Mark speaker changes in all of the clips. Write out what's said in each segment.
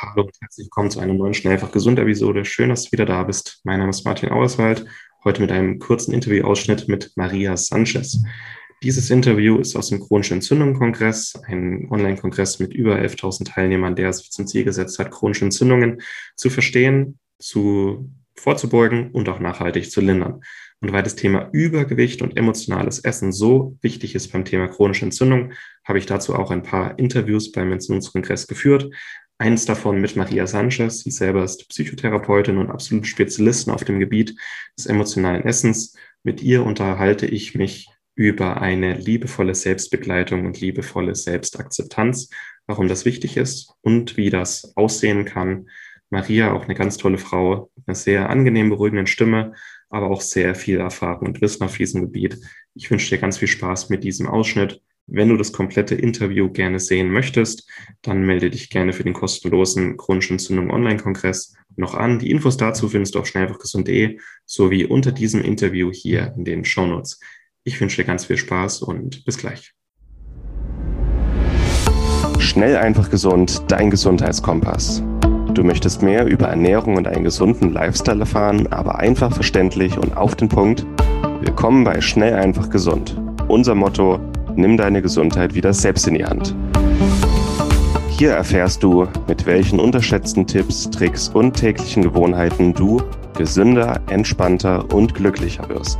Speaker 1: Hallo und herzlich willkommen zu einer neuen Schnellfach gesund Episode. Schön, dass du wieder da bist. Mein Name ist Martin Auerswald. Heute mit einem kurzen Interviewausschnitt mit Maria Sanchez. Dieses Interview ist aus dem Chronischen Entzündungen-Kongress, ein Online-Kongress mit über 11.000 Teilnehmern, der sich zum Ziel gesetzt hat, chronische Entzündungen zu verstehen, zu vorzubeugen und auch nachhaltig zu lindern. Und weil das Thema Übergewicht und emotionales Essen so wichtig ist beim Thema chronische Entzündung, habe ich dazu auch ein paar Interviews beim Entzündungskongress geführt. Eins davon mit Maria Sanchez. Sie selber ist Psychotherapeutin und absolute Spezialistin auf dem Gebiet des emotionalen Essens. Mit ihr unterhalte ich mich über eine liebevolle Selbstbegleitung und liebevolle Selbstakzeptanz, warum das wichtig ist und wie das aussehen kann. Maria, auch eine ganz tolle Frau, eine sehr angenehm beruhigende Stimme, aber auch sehr viel Erfahrung und Wissen auf diesem Gebiet. Ich wünsche dir ganz viel Spaß mit diesem Ausschnitt. Wenn du das komplette Interview gerne sehen möchtest, dann melde dich gerne für den kostenlosen chronische Entzündung Online-Kongress noch an. Die Infos dazu findest du auf schnellfachgesund.de sowie unter diesem Interview hier in den Show Notes. Ich wünsche dir ganz viel Spaß und bis gleich.
Speaker 2: Schnell einfach gesund, dein Gesundheitskompass. Du möchtest mehr über Ernährung und einen gesunden Lifestyle erfahren, aber einfach verständlich und auf den Punkt? Willkommen bei Schnell einfach gesund. Unser Motto, nimm deine Gesundheit wieder selbst in die Hand. Hier erfährst du, mit welchen unterschätzten Tipps, Tricks und täglichen Gewohnheiten du gesünder, entspannter und glücklicher wirst.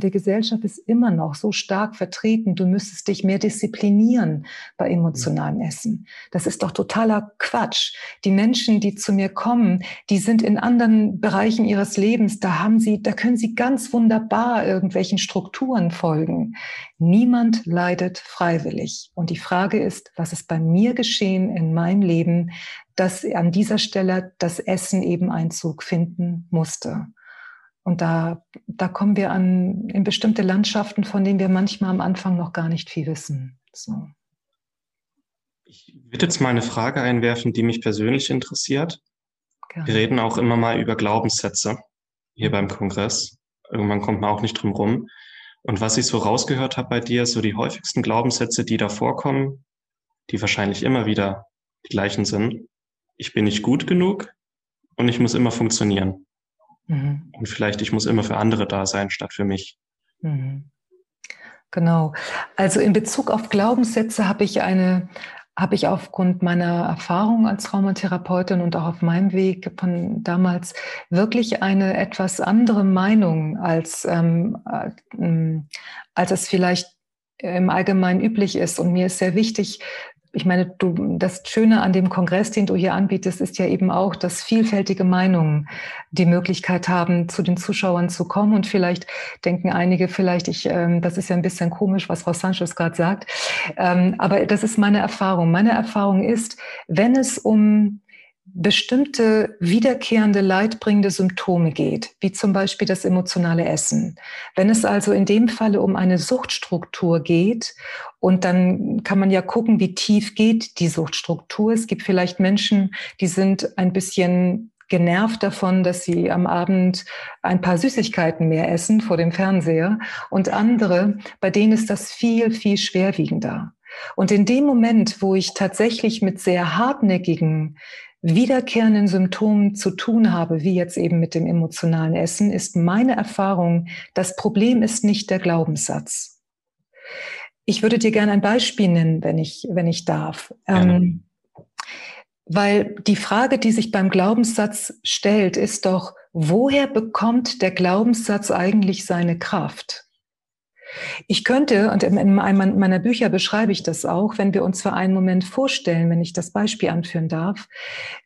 Speaker 3: In der Gesellschaft ist immer noch so stark vertreten, du müsstest dich mehr disziplinieren bei emotionalem Essen. Das ist doch totaler Quatsch. Die Menschen, die zu mir kommen, die sind in anderen Bereichen ihres Lebens, da haben sie, da können sie ganz wunderbar irgendwelchen Strukturen folgen. Niemand leidet freiwillig. Und die Frage ist, was ist bei mir geschehen in meinem Leben, dass an dieser Stelle das Essen eben Einzug finden musste. Und da, da kommen wir an in bestimmte Landschaften, von denen wir manchmal am Anfang noch gar nicht viel wissen. So.
Speaker 1: Ich würde jetzt mal eine Frage einwerfen, die mich persönlich interessiert. Gerne. Wir reden auch immer mal über Glaubenssätze hier beim Kongress. Irgendwann kommt man auch nicht drum rum. Und was ich so rausgehört habe bei dir, so die häufigsten Glaubenssätze, die da vorkommen, die wahrscheinlich immer wieder die gleichen sind. Ich bin nicht gut genug und ich muss immer funktionieren. Mhm. Und vielleicht, ich muss immer für andere da sein, statt für mich. Mhm.
Speaker 3: Genau. Also in Bezug auf Glaubenssätze habe ich eine, habe ich aufgrund meiner Erfahrung als Traumatherapeutin und auch auf meinem Weg von damals wirklich eine etwas andere Meinung als, ähm, äh, als es vielleicht im Allgemeinen üblich ist. Und mir ist sehr wichtig, ich meine, du, das Schöne an dem Kongress, den du hier anbietest, ist ja eben auch, dass vielfältige Meinungen die Möglichkeit haben, zu den Zuschauern zu kommen. Und vielleicht denken einige, vielleicht ich, ähm, das ist ja ein bisschen komisch, was Frau Sanchez gerade sagt. Ähm, aber das ist meine Erfahrung. Meine Erfahrung ist, wenn es um bestimmte wiederkehrende leidbringende Symptome geht, wie zum Beispiel das emotionale Essen. Wenn es also in dem Falle um eine Suchtstruktur geht, und dann kann man ja gucken, wie tief geht die Suchtstruktur. Es gibt vielleicht Menschen, die sind ein bisschen genervt davon, dass sie am Abend ein paar Süßigkeiten mehr essen vor dem Fernseher und andere, bei denen ist das viel, viel schwerwiegender. Und in dem Moment, wo ich tatsächlich mit sehr hartnäckigen wiederkehrenden Symptomen zu tun habe, wie jetzt eben mit dem emotionalen Essen, ist meine Erfahrung, das Problem ist nicht der Glaubenssatz. Ich würde dir gerne ein Beispiel nennen, wenn ich, wenn ich darf. Ähm, weil die Frage, die sich beim Glaubenssatz stellt, ist doch, woher bekommt der Glaubenssatz eigentlich seine Kraft? Ich könnte, und in einem meiner Bücher beschreibe ich das auch, wenn wir uns für einen Moment vorstellen, wenn ich das Beispiel anführen darf.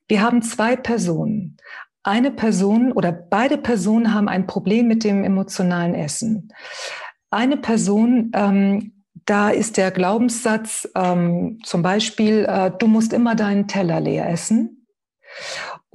Speaker 3: Wir haben zwei Personen. Eine Person oder beide Personen haben ein Problem mit dem emotionalen Essen. Eine Person, ähm, da ist der Glaubenssatz ähm, zum Beispiel, äh, du musst immer deinen Teller leer essen.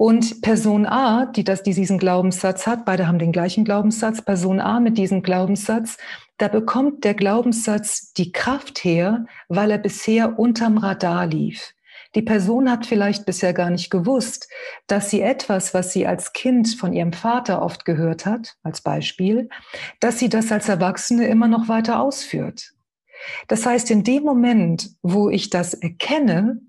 Speaker 3: Und Person A, die, das, die diesen Glaubenssatz hat, beide haben den gleichen Glaubenssatz, Person A mit diesem Glaubenssatz, da bekommt der Glaubenssatz die Kraft her, weil er bisher unterm Radar lief. Die Person hat vielleicht bisher gar nicht gewusst, dass sie etwas, was sie als Kind von ihrem Vater oft gehört hat, als Beispiel, dass sie das als Erwachsene immer noch weiter ausführt. Das heißt, in dem Moment, wo ich das erkenne,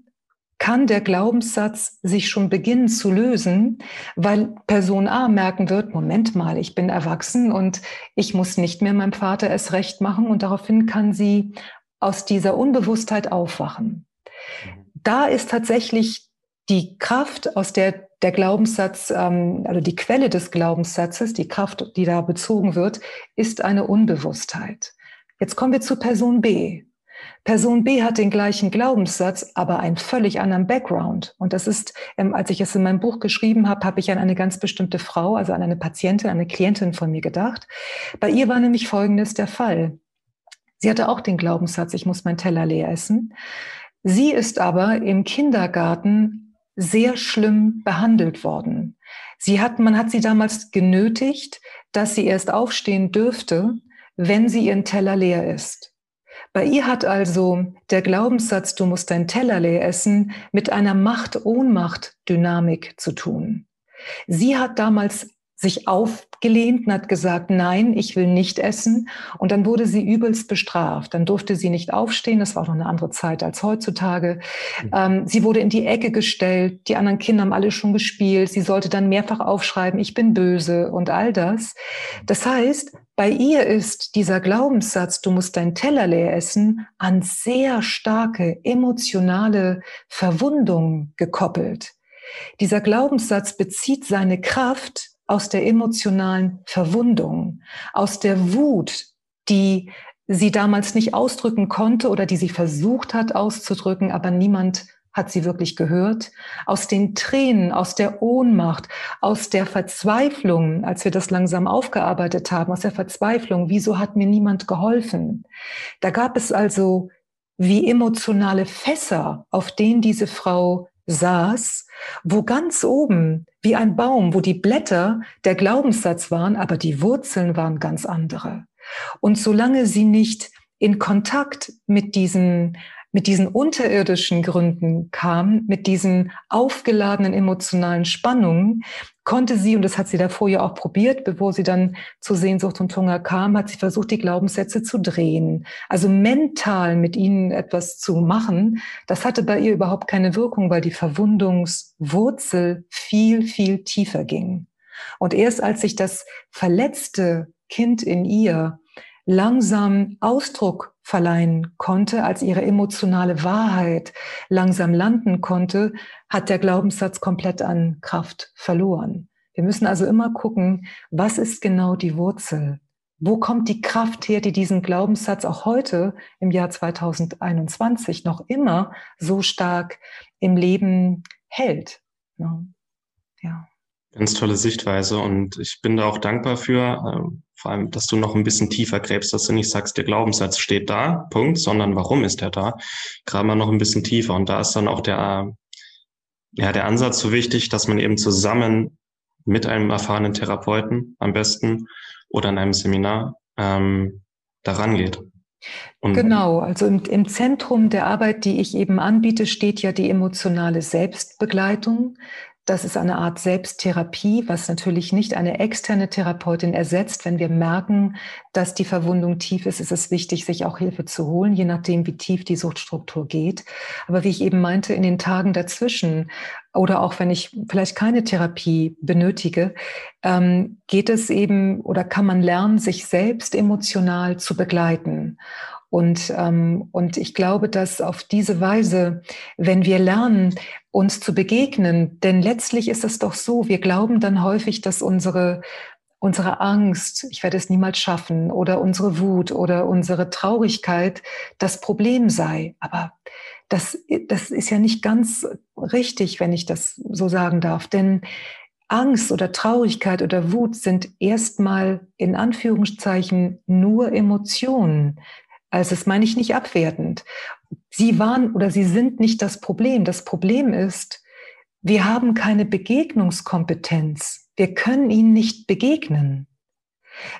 Speaker 3: kann der Glaubenssatz sich schon beginnen zu lösen, weil Person A merken wird, Moment mal, ich bin erwachsen und ich muss nicht mehr meinem Vater es recht machen und daraufhin kann sie aus dieser Unbewusstheit aufwachen. Mhm. Da ist tatsächlich die Kraft, aus der der Glaubenssatz, ähm, also die Quelle des Glaubenssatzes, die Kraft, die da bezogen wird, ist eine Unbewusstheit. Jetzt kommen wir zu Person B. Person B hat den gleichen Glaubenssatz, aber einen völlig anderen Background. Und das ist, ähm, als ich es in meinem Buch geschrieben habe, habe ich an eine ganz bestimmte Frau, also an eine Patientin, eine Klientin von mir gedacht. Bei ihr war nämlich Folgendes der Fall. Sie hatte auch den Glaubenssatz, ich muss mein Teller leer essen. Sie ist aber im Kindergarten sehr schlimm behandelt worden. Sie hat, man hat sie damals genötigt, dass sie erst aufstehen dürfte, wenn sie ihren Teller leer ist. Bei ihr hat also der Glaubenssatz, du musst dein Teller leer essen, mit einer Macht-Ohnmacht-Dynamik zu tun. Sie hat damals sich aufgelehnt und hat gesagt, nein, ich will nicht essen. Und dann wurde sie übelst bestraft. Dann durfte sie nicht aufstehen. Das war auch noch eine andere Zeit als heutzutage. Mhm. Ähm, sie wurde in die Ecke gestellt. Die anderen Kinder haben alle schon gespielt. Sie sollte dann mehrfach aufschreiben, ich bin böse und all das. Das heißt, bei ihr ist dieser Glaubenssatz, du musst dein Teller leer essen, an sehr starke emotionale Verwundung gekoppelt. Dieser Glaubenssatz bezieht seine Kraft aus der emotionalen Verwundung, aus der Wut, die sie damals nicht ausdrücken konnte oder die sie versucht hat auszudrücken, aber niemand hat sie wirklich gehört, aus den Tränen, aus der Ohnmacht, aus der Verzweiflung, als wir das langsam aufgearbeitet haben, aus der Verzweiflung, wieso hat mir niemand geholfen? Da gab es also wie emotionale Fässer, auf denen diese Frau saß, wo ganz oben, wie ein Baum, wo die Blätter der Glaubenssatz waren, aber die Wurzeln waren ganz andere. Und solange sie nicht in Kontakt mit diesen mit diesen unterirdischen Gründen kam, mit diesen aufgeladenen emotionalen Spannungen, konnte sie, und das hat sie davor ja auch probiert, bevor sie dann zu Sehnsucht und Hunger kam, hat sie versucht, die Glaubenssätze zu drehen. Also mental mit ihnen etwas zu machen. Das hatte bei ihr überhaupt keine Wirkung, weil die Verwundungswurzel viel, viel tiefer ging. Und erst als sich das verletzte Kind in ihr langsam Ausdruck verleihen konnte, als ihre emotionale Wahrheit langsam landen konnte, hat der Glaubenssatz komplett an Kraft verloren. Wir müssen also immer gucken, was ist genau die Wurzel? Wo kommt die Kraft her, die diesen Glaubenssatz auch heute im Jahr 2021 noch immer so stark im Leben hält?
Speaker 1: Ja. Ganz tolle Sichtweise und ich bin da auch dankbar für, ähm, vor allem, dass du noch ein bisschen tiefer gräbst, dass du nicht sagst, der Glaubenssatz steht da, Punkt, sondern warum ist er da? Graben wir noch ein bisschen tiefer und da ist dann auch der, ja, der Ansatz so wichtig, dass man eben zusammen mit einem erfahrenen Therapeuten am besten oder in einem Seminar ähm, daran geht.
Speaker 3: Und genau, also im, im, Zentrum der Arbeit, die ich eben anbiete, steht ja die emotionale Selbstbegleitung. Das ist eine Art Selbsttherapie, was natürlich nicht eine externe Therapeutin ersetzt. Wenn wir merken, dass die Verwundung tief ist, ist es wichtig, sich auch Hilfe zu holen, je nachdem, wie tief die Suchtstruktur geht. Aber wie ich eben meinte, in den Tagen dazwischen oder auch wenn ich vielleicht keine Therapie benötige, ähm, geht es eben oder kann man lernen, sich selbst emotional zu begleiten. Und, ähm, und ich glaube, dass auf diese Weise, wenn wir lernen, uns zu begegnen, denn letztlich ist es doch so, wir glauben dann häufig, dass unsere, unsere Angst, ich werde es niemals schaffen, oder unsere Wut oder unsere Traurigkeit das Problem sei. Aber das, das ist ja nicht ganz richtig, wenn ich das so sagen darf. Denn Angst oder Traurigkeit oder Wut sind erstmal in Anführungszeichen nur Emotionen. Also das meine ich nicht abwertend. Sie waren oder sie sind nicht das Problem. Das Problem ist, wir haben keine Begegnungskompetenz. Wir können ihnen nicht begegnen.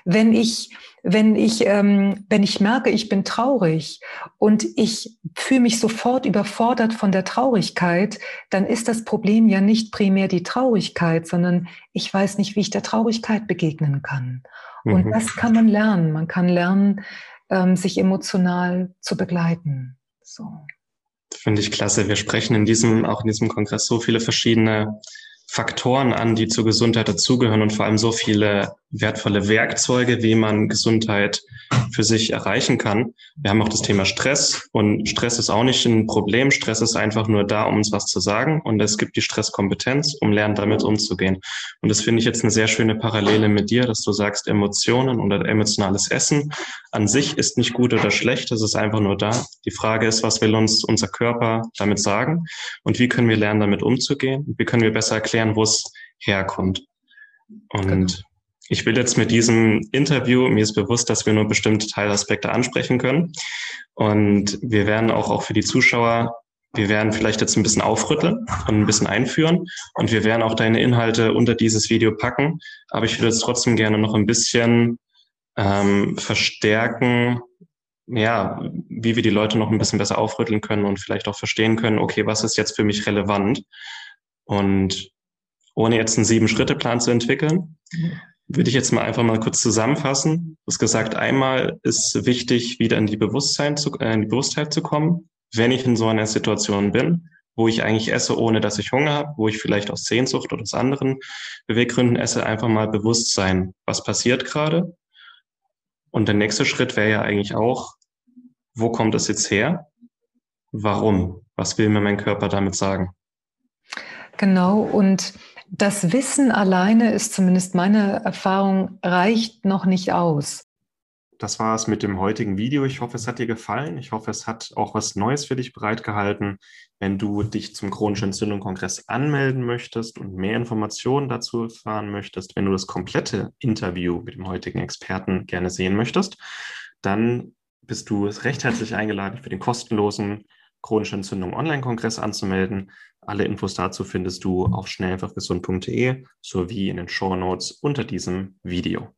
Speaker 3: Wenn ich, wenn ich, ähm, wenn ich merke, ich bin traurig und ich fühle mich sofort überfordert von der Traurigkeit, dann ist das Problem ja nicht primär die Traurigkeit, sondern ich weiß nicht, wie ich der Traurigkeit begegnen kann. Und mhm. das kann man lernen. Man kann lernen, ähm, sich emotional zu begleiten. So.
Speaker 1: Finde ich klasse. Wir sprechen in diesem, auch in diesem Kongress so viele verschiedene Faktoren an, die zur Gesundheit dazugehören und vor allem so viele wertvolle Werkzeuge, wie man Gesundheit für sich erreichen kann. Wir haben auch das Thema Stress und Stress ist auch nicht ein Problem. Stress ist einfach nur da, um uns was zu sagen und es gibt die Stresskompetenz, um lernen, damit umzugehen. Und das finde ich jetzt eine sehr schöne Parallele mit dir, dass du sagst, Emotionen oder emotionales Essen an sich ist nicht gut oder schlecht, es ist einfach nur da. Die Frage ist, was will uns unser Körper damit sagen und wie können wir lernen, damit umzugehen? Wie können wir besser erklären, wo es herkommt? Und genau. Ich will jetzt mit diesem Interview, mir ist bewusst, dass wir nur bestimmte Teilaspekte ansprechen können. Und wir werden auch, auch für die Zuschauer, wir werden vielleicht jetzt ein bisschen aufrütteln und ein bisschen einführen. Und wir werden auch deine Inhalte unter dieses Video packen. Aber ich würde jetzt trotzdem gerne noch ein bisschen ähm, verstärken, ja, wie wir die Leute noch ein bisschen besser aufrütteln können und vielleicht auch verstehen können, okay, was ist jetzt für mich relevant? Und ohne jetzt einen Sieben-Schritte-Plan zu entwickeln, würde ich jetzt mal einfach mal kurz zusammenfassen. Du hast gesagt, einmal ist wichtig, wieder in die, Bewusstsein zu, äh, in die Bewusstheit zu kommen, wenn ich in so einer Situation bin, wo ich eigentlich esse, ohne dass ich Hunger habe, wo ich vielleicht aus Sehnsucht oder aus anderen Beweggründen esse, einfach mal bewusst sein, was passiert gerade. Und der nächste Schritt wäre ja eigentlich auch, wo kommt es jetzt her? Warum? Was will mir mein Körper damit sagen?
Speaker 3: Genau, und das Wissen alleine ist zumindest meine Erfahrung, reicht noch nicht aus.
Speaker 1: Das war es mit dem heutigen Video. Ich hoffe, es hat dir gefallen. Ich hoffe, es hat auch was Neues für dich bereitgehalten. Wenn du dich zum chronischen Entzündung-Kongress anmelden möchtest und mehr Informationen dazu erfahren möchtest, wenn du das komplette Interview mit dem heutigen Experten gerne sehen möchtest, dann bist du recht herzlich eingeladen für den kostenlosen chronische Entzündung Online-Kongress anzumelden. Alle Infos dazu findest du auf schnelleinfachgesund.de sowie in den Show Notes unter diesem Video.